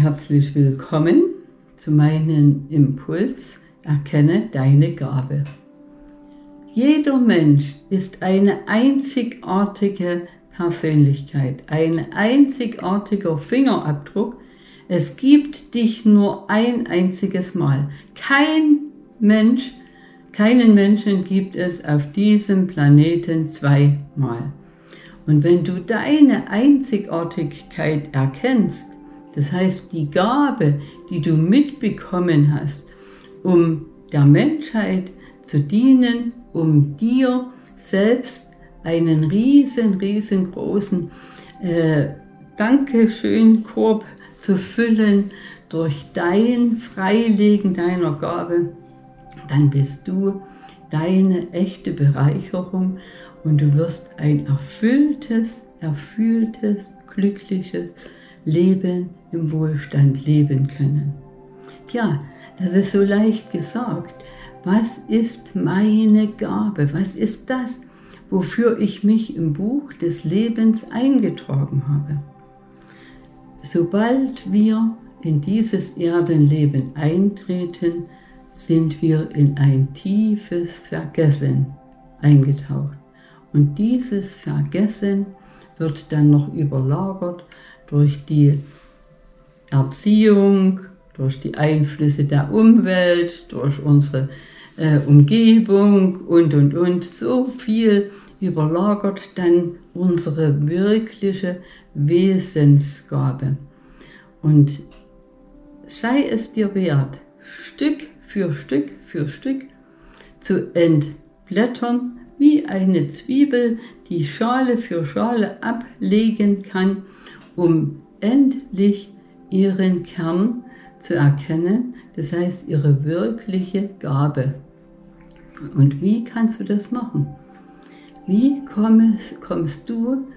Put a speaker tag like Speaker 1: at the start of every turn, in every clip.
Speaker 1: Herzlich willkommen zu meinem Impuls Erkenne deine Gabe. Jeder Mensch ist eine einzigartige Persönlichkeit, ein einzigartiger Fingerabdruck. Es gibt dich nur ein einziges Mal. Kein Mensch, keinen Menschen gibt es auf diesem Planeten zweimal. Und wenn du deine Einzigartigkeit erkennst, das heißt die Gabe, die du mitbekommen hast, um der Menschheit zu dienen, um dir selbst einen riesen, riesengroßen äh, Dankeschön-Korb zu füllen durch dein Freilegen deiner Gabe, dann bist du deine echte Bereicherung und du wirst ein erfülltes, erfülltes, glückliches Leben im Wohlstand leben können. Tja, das ist so leicht gesagt. Was ist meine Gabe? Was ist das, wofür ich mich im Buch des Lebens eingetragen habe? Sobald wir in dieses Erdenleben eintreten, sind wir in ein tiefes Vergessen eingetaucht. Und dieses Vergessen wird dann noch überlagert durch die Erziehung, durch die Einflüsse der Umwelt, durch unsere äh, Umgebung und, und, und. So viel überlagert dann unsere wirkliche Wesensgabe. Und sei es dir wert, Stück für Stück für Stück zu entblättern, wie eine Zwiebel, die Schale für Schale ablegen kann, um endlich ihren Kern zu erkennen, das heißt ihre wirkliche Gabe. Und wie kannst du das machen? Wie kommst, kommst du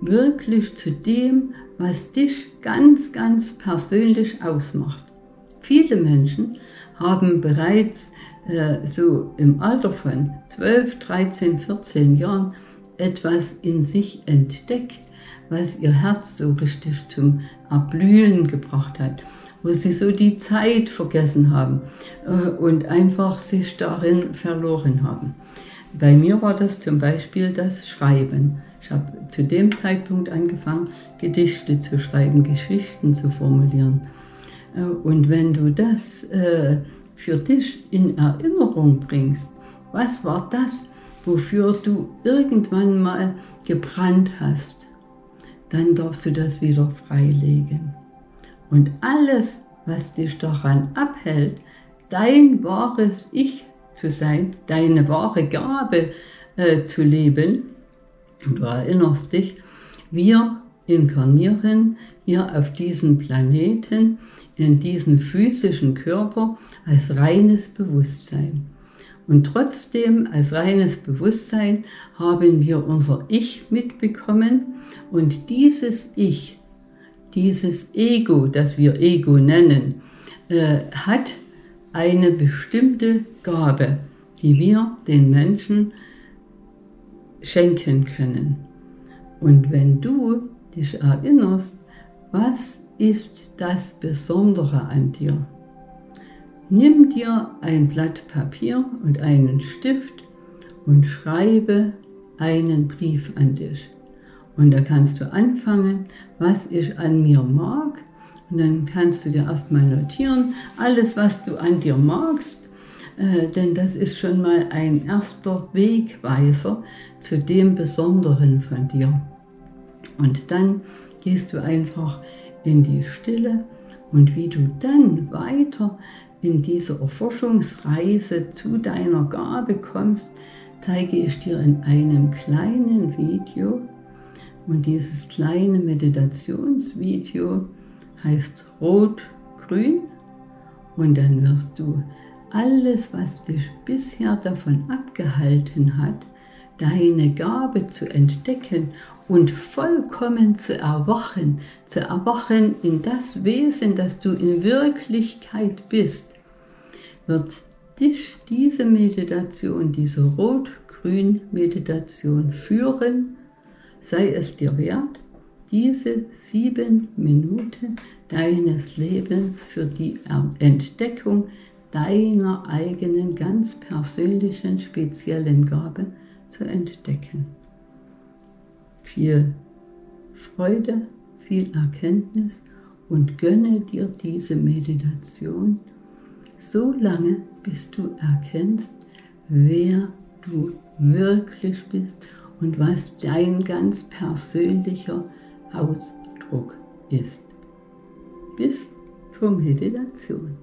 Speaker 1: wirklich zu dem, was dich ganz, ganz persönlich ausmacht? Viele Menschen haben bereits äh, so im Alter von 12, 13, 14 Jahren etwas in sich entdeckt, was ihr Herz so richtig zum Erblühen gebracht hat, wo sie so die Zeit vergessen haben äh, und einfach sich darin verloren haben. Bei mir war das zum Beispiel das Schreiben. Ich habe zu dem Zeitpunkt angefangen, Gedichte zu schreiben, Geschichten zu formulieren. Äh, und wenn du das äh, für dich in Erinnerung bringst, was war das, wofür du irgendwann mal gebrannt hast, dann darfst du das wieder freilegen. Und alles, was dich daran abhält, dein wahres Ich zu sein, deine wahre Gabe äh, zu leben, du erinnerst dich, wir inkarnieren hier auf diesem Planeten, in diesem physischen Körper als reines Bewusstsein. Und trotzdem als reines Bewusstsein haben wir unser Ich mitbekommen und dieses Ich, dieses Ego, das wir Ego nennen, äh, hat eine bestimmte Gabe, die wir den Menschen schenken können. Und wenn du dich erinnerst, was ist das Besondere an dir? Nimm dir ein Blatt Papier und einen Stift und schreibe einen Brief an dich. Und da kannst du anfangen, was ich an mir mag. Und dann kannst du dir erstmal notieren, alles, was du an dir magst. Äh, denn das ist schon mal ein erster Wegweiser zu dem Besonderen von dir. Und dann gehst du einfach in die Stille und wie du dann weiter in dieser Erforschungsreise zu deiner Gabe kommst, zeige ich dir in einem kleinen Video. Und dieses kleine Meditationsvideo heißt Rot-Grün. Und dann wirst du alles, was dich bisher davon abgehalten hat, deine Gabe zu entdecken und vollkommen zu erwachen, zu erwachen in das Wesen, das du in Wirklichkeit bist, wird dich diese Meditation, diese Rot-Grün-Meditation führen, sei es dir wert. diese sieben Minuten deines Lebens für die Entdeckung deiner eigenen ganz persönlichen speziellen Gabe zu entdecken. Viel Freude, viel Erkenntnis und gönne dir diese Meditation so lange, bis du erkennst, wer du wirklich bist und was dein ganz persönlicher Ausdruck ist. Bis zur Meditation.